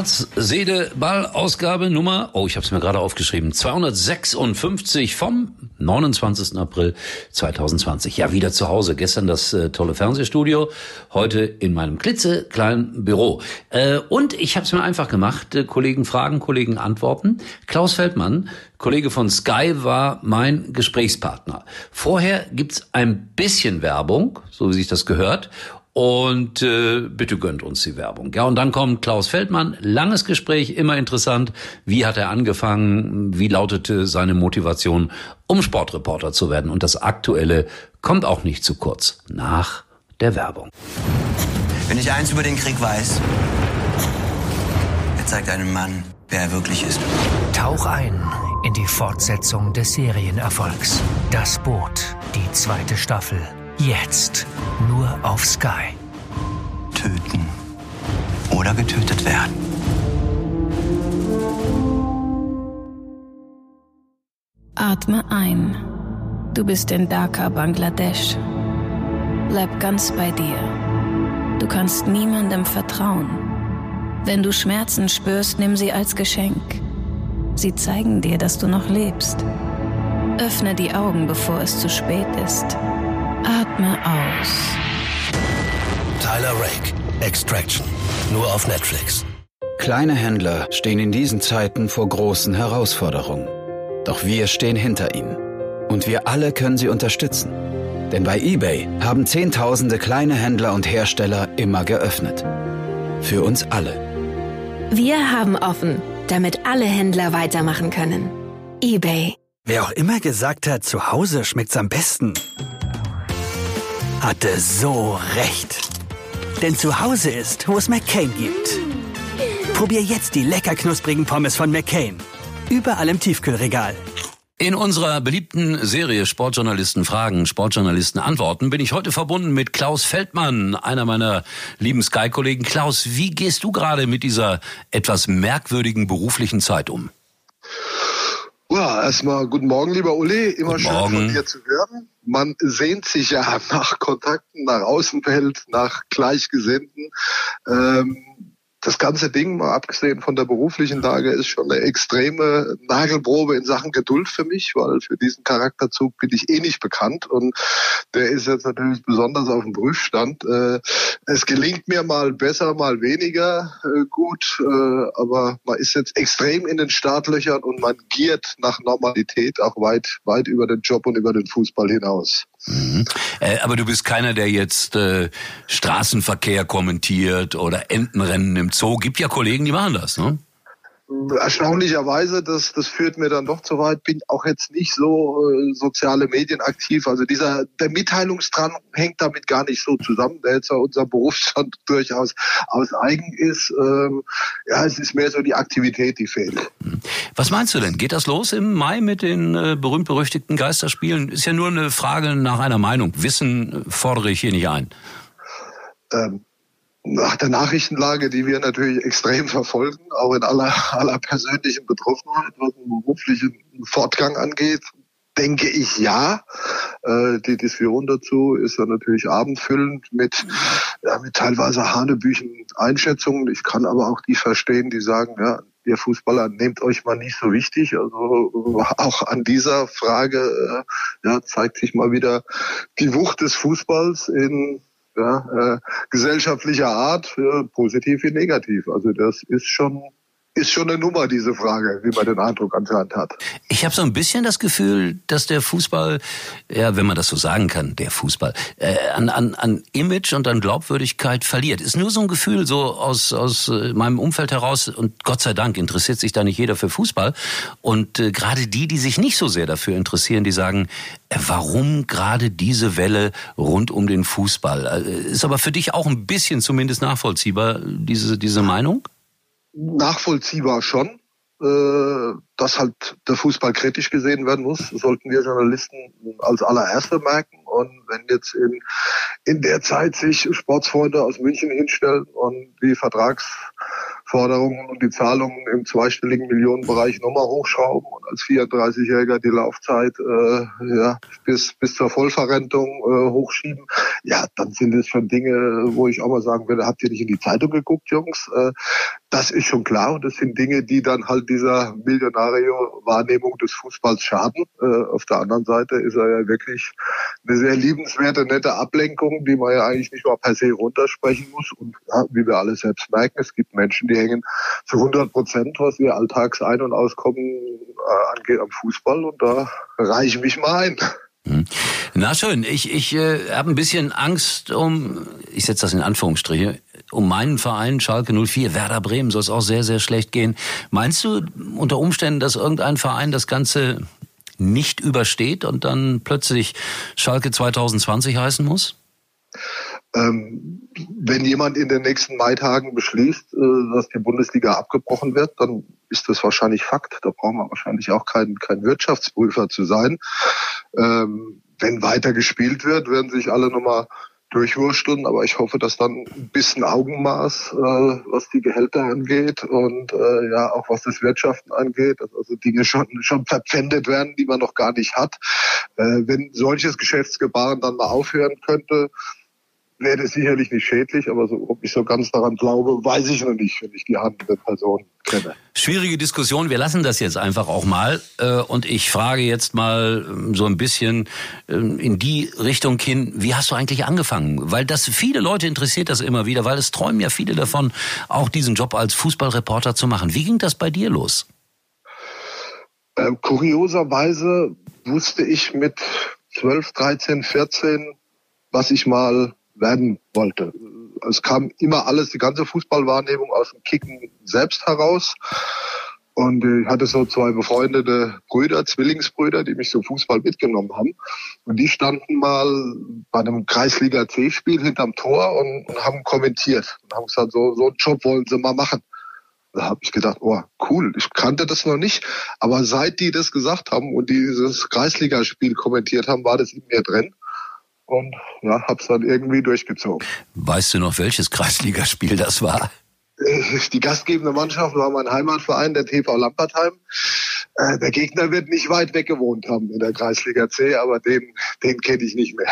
Herz, Seele, Ball, Ausgabe Nummer, oh, ich habe es mir gerade aufgeschrieben, 256 vom 29. April 2020. Ja, wieder zu Hause. Gestern das äh, tolle Fernsehstudio, heute in meinem klitzekleinen Büro. Äh, und ich habe es mir einfach gemacht, äh, Kollegen fragen, Kollegen antworten. Klaus Feldmann, Kollege von Sky, war mein Gesprächspartner. Vorher gibt's ein bisschen Werbung, so wie sich das gehört. Und äh, bitte gönnt uns die Werbung. Ja, und dann kommt Klaus Feldmann. Langes Gespräch, immer interessant. Wie hat er angefangen? Wie lautete seine Motivation, um Sportreporter zu werden? Und das Aktuelle kommt auch nicht zu kurz. Nach der Werbung. Wenn ich eins über den Krieg weiß, er zeigt einem Mann, wer er wirklich ist. Tauch ein in die Fortsetzung des Serienerfolgs. Das Boot, die zweite Staffel. Jetzt nur auf Sky. Töten oder getötet werden. Atme ein. Du bist in Dhaka, Bangladesch. Bleib ganz bei dir. Du kannst niemandem vertrauen. Wenn du Schmerzen spürst, nimm sie als Geschenk. Sie zeigen dir, dass du noch lebst. Öffne die Augen, bevor es zu spät ist. Atme aus. Tyler Rake, Extraction. Nur auf Netflix. Kleine Händler stehen in diesen Zeiten vor großen Herausforderungen. Doch wir stehen hinter ihnen. Und wir alle können sie unterstützen. Denn bei eBay haben Zehntausende kleine Händler und Hersteller immer geöffnet. Für uns alle. Wir haben offen, damit alle Händler weitermachen können. eBay. Wer auch immer gesagt hat, zu Hause schmeckt's am besten, hatte so recht. Denn zu Hause ist, wo es McCain gibt. Probier jetzt die lecker knusprigen Pommes von McCain. Überall im Tiefkühlregal. In unserer beliebten Serie Sportjournalisten fragen, Sportjournalisten antworten bin ich heute verbunden mit Klaus Feldmann, einer meiner lieben Sky-Kollegen. Klaus, wie gehst du gerade mit dieser etwas merkwürdigen beruflichen Zeit um? Ja, erstmal guten Morgen, lieber Uli. Immer Guten schön Morgen. von dir zu hören. Man sehnt sich ja nach Kontakten, nach Außenwelt, nach Gleichgesinnten. Ähm, das ganze Ding, mal abgesehen von der beruflichen Lage, ist schon eine extreme Nagelprobe in Sachen Geduld für mich, weil für diesen Charakterzug bin ich eh nicht bekannt und der ist jetzt natürlich besonders auf dem Prüfstand. Äh, es gelingt mir mal besser, mal weniger äh, gut, äh, aber man ist jetzt extrem in den Startlöchern und man giert nach Normalität auch weit, weit über den Job und über den Fußball hinaus. Mhm. Äh, aber du bist keiner, der jetzt äh, Straßenverkehr kommentiert oder Entenrennen im Zoo. Gibt ja Kollegen, die machen das, ne? Erstaunlicherweise, das, das führt mir dann doch zu weit, bin auch jetzt nicht so äh, soziale Medien aktiv. Also dieser der Mitteilungsdrang hängt damit gar nicht so zusammen, der jetzt ja unser Berufsstand durchaus aus eigen ist. Ähm, ja, es ist mehr so die Aktivität, die fehlt. Was meinst du denn? Geht das los im Mai mit den äh, berühmt-berüchtigten Geisterspielen? Ist ja nur eine Frage nach einer Meinung. Wissen fordere ich hier nicht ein. Ähm, nach der Nachrichtenlage, die wir natürlich extrem verfolgen, auch in aller, aller persönlichen Betroffenheit, was den beruflichen Fortgang angeht, denke ich ja. Äh, die Diskussion dazu ist ja natürlich abendfüllend mit, ja, mit teilweise hanebüchen Einschätzungen. Ich kann aber auch die verstehen, die sagen, ja, ihr Fußballer nehmt euch mal nicht so wichtig. Also auch an dieser Frage äh, ja, zeigt sich mal wieder die Wucht des Fußballs in ja, äh, gesellschaftlicher Art, äh, positiv wie negativ. Also das ist schon ist schon eine Nummer, diese Frage, wie man den Eindruck anscheinend hat. Ich habe so ein bisschen das Gefühl, dass der Fußball, ja, wenn man das so sagen kann, der Fußball, äh, an, an, an Image und an Glaubwürdigkeit verliert. Ist nur so ein Gefühl so aus, aus äh, meinem Umfeld heraus und Gott sei Dank interessiert sich da nicht jeder für Fußball. Und äh, gerade die, die sich nicht so sehr dafür interessieren, die sagen, äh, warum gerade diese Welle rund um den Fußball? Äh, ist aber für dich auch ein bisschen zumindest nachvollziehbar, diese, diese Meinung? Nachvollziehbar schon. Äh, dass halt der Fußball kritisch gesehen werden muss, sollten wir Journalisten als allererste merken. Und wenn jetzt in, in der Zeit sich Sportsfreunde aus München hinstellen und die Forderungen und die Zahlungen im zweistelligen Millionenbereich nochmal hochschrauben und als 34-Jähriger die Laufzeit äh, ja, bis, bis zur Vollverrentung äh, hochschieben, ja, dann sind es schon Dinge, wo ich auch mal sagen würde, habt ihr nicht in die Zeitung geguckt, Jungs? Äh, das ist schon klar und das sind Dinge, die dann halt dieser Millionario-Wahrnehmung des Fußballs schaden. Äh, auf der anderen Seite ist er ja wirklich eine sehr liebenswerte, nette Ablenkung, die man ja eigentlich nicht mal per se runtersprechen muss. Und ja, wie wir alle selbst merken, es gibt Menschen, die hängen zu 100 Prozent, was ihr Alltagsein- und Auskommen äh, angeht, am Fußball. Und da reiche ich mich mal ein. Hm. Na schön, ich, ich äh, habe ein bisschen Angst um, ich setze das in Anführungsstriche, um meinen Verein Schalke 04, Werder Bremen soll es auch sehr, sehr schlecht gehen. Meinst du unter Umständen, dass irgendein Verein das Ganze nicht übersteht und dann plötzlich Schalke 2020 heißen muss? Ähm, wenn jemand in den nächsten Maitagen beschließt, äh, dass die Bundesliga abgebrochen wird, dann ist das wahrscheinlich Fakt. Da braucht man wahrscheinlich auch kein, kein Wirtschaftsprüfer zu sein. Ähm, wenn weiter gespielt wird, werden sich alle nochmal durchwursteln, aber ich hoffe, dass dann ein bisschen Augenmaß, äh, was die Gehälter angeht und äh, ja auch was das Wirtschaften angeht, dass also Dinge schon schon verpfändet werden, die man noch gar nicht hat. Äh, wenn solches Geschäftsgebaren dann mal aufhören könnte, wäre das sicherlich nicht schädlich, aber so, ob ich so ganz daran glaube, weiß ich noch nicht, wenn ich die handelnde Person kenne. Schwierige Diskussion. Wir lassen das jetzt einfach auch mal. Äh, und ich frage jetzt mal ähm, so ein bisschen ähm, in die Richtung hin, wie hast du eigentlich angefangen? Weil das viele Leute interessiert das immer wieder, weil es träumen ja viele davon, auch diesen Job als Fußballreporter zu machen. Wie ging das bei dir los? Äh, kurioserweise wusste ich mit 12, 13, 14, was ich mal werden wollte. Es kam immer alles, die ganze Fußballwahrnehmung aus dem Kicken selbst heraus. Und ich hatte so zwei befreundete Brüder, Zwillingsbrüder, die mich zum Fußball mitgenommen haben. Und die standen mal bei einem Kreisliga C-Spiel hinterm Tor und, haben kommentiert und haben gesagt, so, so einen Job wollen sie mal machen. Da habe ich gedacht, oh, cool, ich kannte das noch nicht. Aber seit die das gesagt haben und dieses Kreisligaspiel kommentiert haben, war das in mir drin und ja, hab's dann irgendwie durchgezogen. Weißt du noch, welches Kreisligaspiel das war? Äh, die gastgebende Mannschaft war mein Heimatverein, der TV Lampertheim. Äh, der Gegner wird nicht weit weg gewohnt haben in der Kreisliga C, aber den, den kenne ich nicht mehr.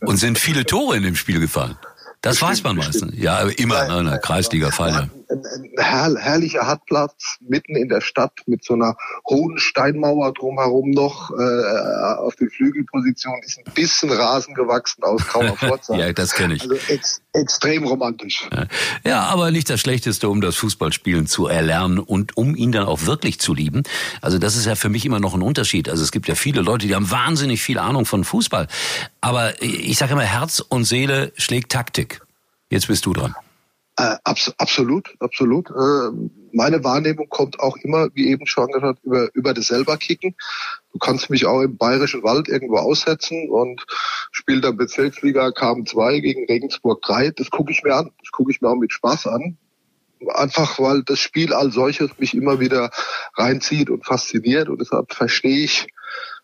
Und sind viele Tore in dem Spiel gefallen? Das bestimmt, weiß man meistens. Ja, immer in einer Kreisliga-Feine ein, ein herr, herrlicher Hartplatz mitten in der Stadt mit so einer hohen Steinmauer drumherum noch. Äh, auf den Flügelpositionen ist ein bisschen Rasen gewachsen aus grauer Vorzeit. ja, das kenne ich. Also ex, extrem romantisch. Ja, aber nicht das Schlechteste, um das Fußballspielen zu erlernen und um ihn dann auch wirklich zu lieben. Also das ist ja für mich immer noch ein Unterschied. Also es gibt ja viele Leute, die haben wahnsinnig viel Ahnung von Fußball. Aber ich sage immer, Herz und Seele schlägt Taktik. Jetzt bist du dran. Äh, abs absolut, absolut. Äh, meine Wahrnehmung kommt auch immer, wie eben schon gesagt, über, über das selber kicken. Du kannst mich auch im bayerischen Wald irgendwo aussetzen und spiele dann Bezirksliga KM2 gegen Regensburg 3. Das gucke ich mir an. Das gucke ich mir auch mit Spaß an. Einfach weil das Spiel als solches mich immer wieder reinzieht und fasziniert und deshalb verstehe ich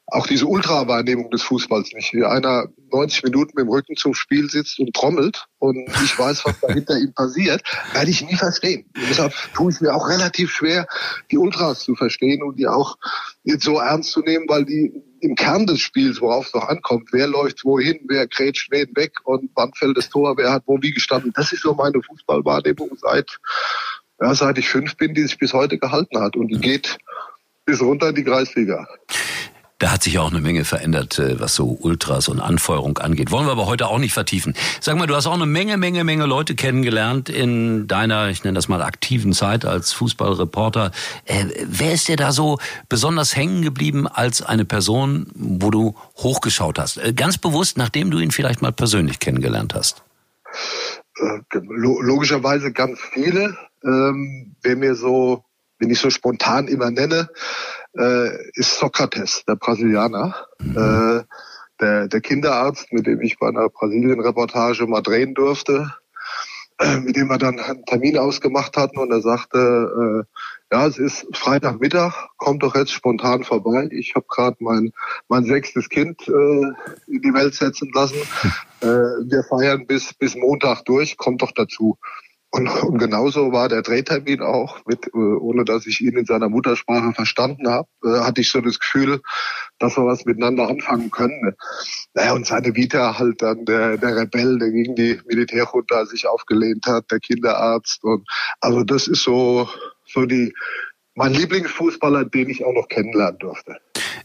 auch diese Ultra-Wahrnehmung des Fußballs nicht. Wie einer 90 Minuten mit dem Rücken zum Spiel sitzt und trommelt und ich weiß, was da hinter ihm passiert, werde ich nie verstehen. Und deshalb tue ich mir auch relativ schwer, die Ultras zu verstehen und die auch jetzt so ernst zu nehmen, weil die im Kern des Spiels, worauf es doch ankommt, wer läuft wohin, wer grätscht wen weg und wann fällt das Tor, wer hat wo wie gestanden. Das ist so meine Fußballwahrnehmung seit, ja, seit ich fünf bin, die sich bis heute gehalten hat und die geht bis runter in die Kreisliga. Da hat sich auch eine Menge verändert, äh, was so Ultras und Anfeuerung angeht. Wollen wir aber heute auch nicht vertiefen. Sag mal, du hast auch eine Menge, Menge, Menge Leute kennengelernt in deiner, ich nenne das mal aktiven Zeit als Fußballreporter. Äh, wer ist dir da so besonders hängen geblieben als eine Person, wo du hochgeschaut hast? Äh, ganz bewusst, nachdem du ihn vielleicht mal persönlich kennengelernt hast. Äh, logischerweise ganz viele. Ähm, wer mir so, wenn ich so spontan immer nenne, äh, ist Sokrates, der Brasilianer. Mhm. Äh, der, der Kinderarzt, mit dem ich bei einer Brasilien-Reportage mal drehen durfte, äh, mit dem wir dann einen Termin ausgemacht hatten und er sagte, äh, ja, es ist Freitagmittag, kommt doch jetzt spontan vorbei. Ich habe gerade mein, mein sechstes Kind äh, in die Welt setzen lassen. Äh, wir feiern bis, bis Montag durch, kommt doch dazu. Und, und genauso war der Drehtermin auch, mit, äh, ohne dass ich ihn in seiner Muttersprache verstanden habe, äh, hatte ich so das Gefühl, dass wir was miteinander anfangen können. Naja, und seine Vita halt dann der, der Rebell, der gegen die Militärjunta sich aufgelehnt hat, der Kinderarzt. Und also das ist so, so die mein Lieblingsfußballer, den ich auch noch kennenlernen durfte.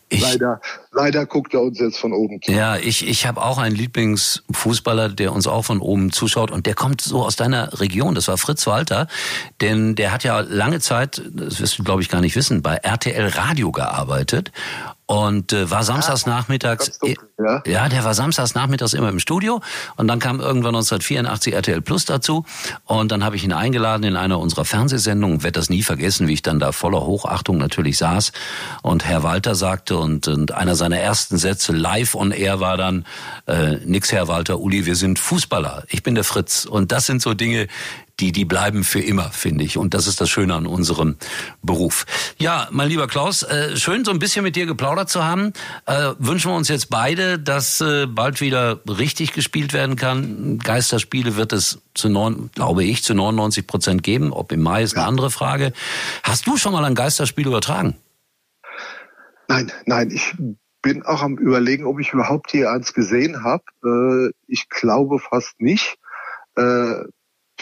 Ich, leider, leider guckt er uns jetzt von oben zu. Ja, ich, ich habe auch einen Lieblingsfußballer, der uns auch von oben zuschaut und der kommt so aus deiner Region. Das war Fritz Walter, denn der hat ja lange Zeit, das wirst du glaube ich gar nicht wissen, bei RTL Radio gearbeitet und äh, war samstags ja, nachmittags ja. ja der war samstags nachmittags immer im Studio. Und dann kam irgendwann 1984 RTL Plus dazu. Und dann habe ich ihn eingeladen in einer unserer Fernsehsendungen. Werde das nie vergessen wie ich dann da voller Hochachtung natürlich saß. Und Herr Walter sagte und, und einer seiner ersten Sätze live on air war dann äh, nix Herr Walter Uli wir sind Fußballer. Ich bin der Fritz. Und das sind so Dinge die, die bleiben für immer, finde ich. Und das ist das Schöne an unserem Beruf. Ja, mein lieber Klaus, äh, schön so ein bisschen mit dir geplaudert zu haben. Äh, wünschen wir uns jetzt beide, dass äh, bald wieder richtig gespielt werden kann. Geisterspiele wird es zu neun, glaube ich, zu 99 Prozent geben. Ob im Mai ist eine andere Frage. Hast du schon mal ein Geisterspiel übertragen? Nein, nein, ich bin auch am überlegen, ob ich überhaupt hier eins gesehen habe. Äh, ich glaube fast nicht.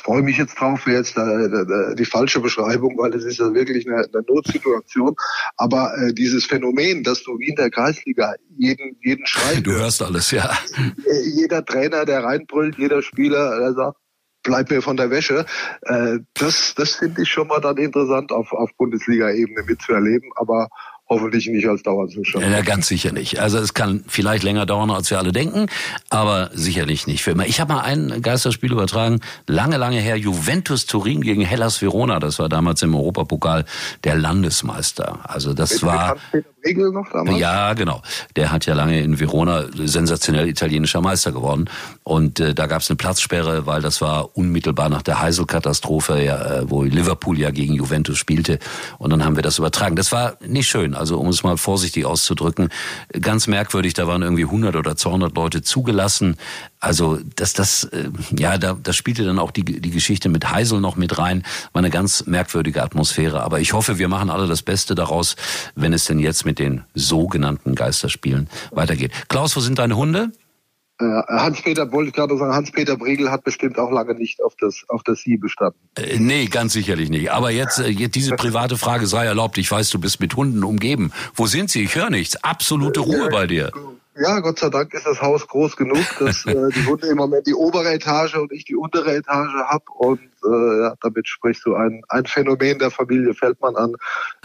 Freue mich jetzt drauf, wäre jetzt äh, die falsche Beschreibung, weil es ist ja wirklich eine, eine Notsituation. Aber äh, dieses Phänomen, dass du wie in der Kreisliga jeden, jeden Schrei... Du hörst alles, ja. Äh, jeder Trainer, der reinbrüllt, jeder Spieler, der sagt, bleib mir von der Wäsche. Äh, das das finde ich schon mal dann interessant auf, auf Bundesliga-Ebene mitzuerleben. Aber hoffentlich nicht als Dauerzustand. Ja, ganz sicher nicht. Also es kann vielleicht länger dauern, als wir alle denken, aber sicherlich nicht für immer. Ich habe mal ein Geisterspiel übertragen, lange, lange her, Juventus Turin gegen Hellas Verona. Das war damals im Europapokal der Landesmeister. Also das Mit war... Regel noch damals? Ja, genau. Der hat ja lange in Verona sensationell italienischer Meister geworden. Und äh, da gab es eine Platzsperre, weil das war unmittelbar nach der Heisel-Katastrophe, ja, äh, wo Liverpool ja gegen Juventus spielte. Und dann haben wir das übertragen. Das war nicht schön. Also um es mal vorsichtig auszudrücken, ganz merkwürdig. Da waren irgendwie 100 oder 200 Leute zugelassen. Also das, das, äh, ja, da, da spielte dann auch die, die Geschichte mit Heisel noch mit rein. War eine ganz merkwürdige Atmosphäre. Aber ich hoffe, wir machen alle das Beste daraus, wenn es denn jetzt mit den sogenannten Geisterspielen weitergeht. Klaus, wo sind deine Hunde? Äh, Hans-Peter, wollte ich gerade sagen, Hans-Peter Briegel hat bestimmt auch lange nicht auf das, auf das Sie bestanden. Äh, nee, ganz sicherlich nicht. Aber jetzt, äh, jetzt diese private Frage sei erlaubt. Ich weiß, du bist mit Hunden umgeben. Wo sind sie? Ich höre nichts. Absolute Ruhe bei dir. Ja, Gott sei Dank ist das Haus groß genug, dass äh, die Hunde im Moment die obere Etage und ich die untere Etage hab. Und äh, ja, damit sprichst du ein, ein Phänomen der Familie Feldmann an,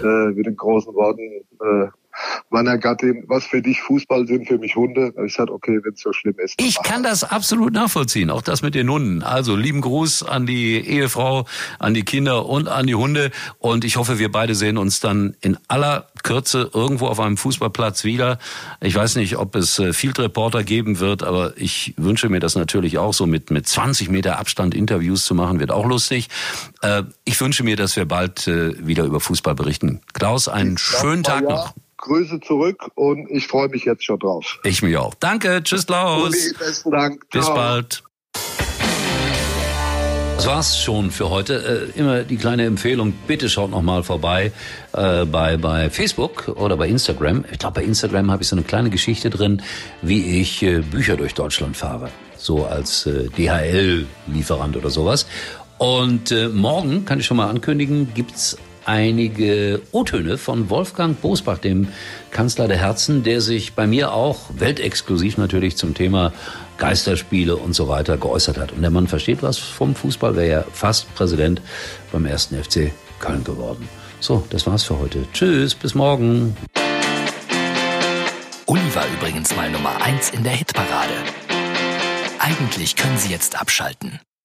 äh, mit den großen Worten, äh, meiner Gattin, was für dich Fußball sind, für mich Hunde. Ich sagte, okay, wenn es so schlimm ist. Ich kann das absolut nachvollziehen, auch das mit den Hunden. Also lieben Gruß an die Ehefrau, an die Kinder und an die Hunde. Und ich hoffe, wir beide sehen uns dann in aller Kürze irgendwo auf einem Fußballplatz wieder. Ich weiß nicht, ob es äh, Field Reporter geben wird, aber ich wünsche mir das natürlich auch so mit, mit 20 Meter Abstand Interviews zu machen, wird auch lustig. Äh, ich wünsche mir, dass wir bald äh, wieder über Fußball berichten. Klaus, einen schönen Tag noch. Grüße zurück und ich freue mich jetzt schon drauf. Ich mich auch. Danke, tschüss Klaus. Uli, besten Dank. Bis Ciao. bald. Das war's schon für heute. Äh, immer die kleine Empfehlung, bitte schaut noch mal vorbei äh, bei, bei Facebook oder bei Instagram. Ich glaube, bei Instagram habe ich so eine kleine Geschichte drin, wie ich äh, Bücher durch Deutschland fahre. So als äh, DHL-Lieferant oder sowas. Und äh, morgen, kann ich schon mal ankündigen, gibt's einige O-Töne von Wolfgang Bosbach, dem Kanzler der Herzen, der sich bei mir auch weltexklusiv natürlich zum Thema Geisterspiele und so weiter geäußert hat. Und der Mann versteht was vom Fußball, wäre ja fast Präsident beim ersten FC Köln geworden. So, das war's für heute. Tschüss, bis morgen. Uli war übrigens mal Nummer eins in der Hitparade. Eigentlich können Sie jetzt abschalten.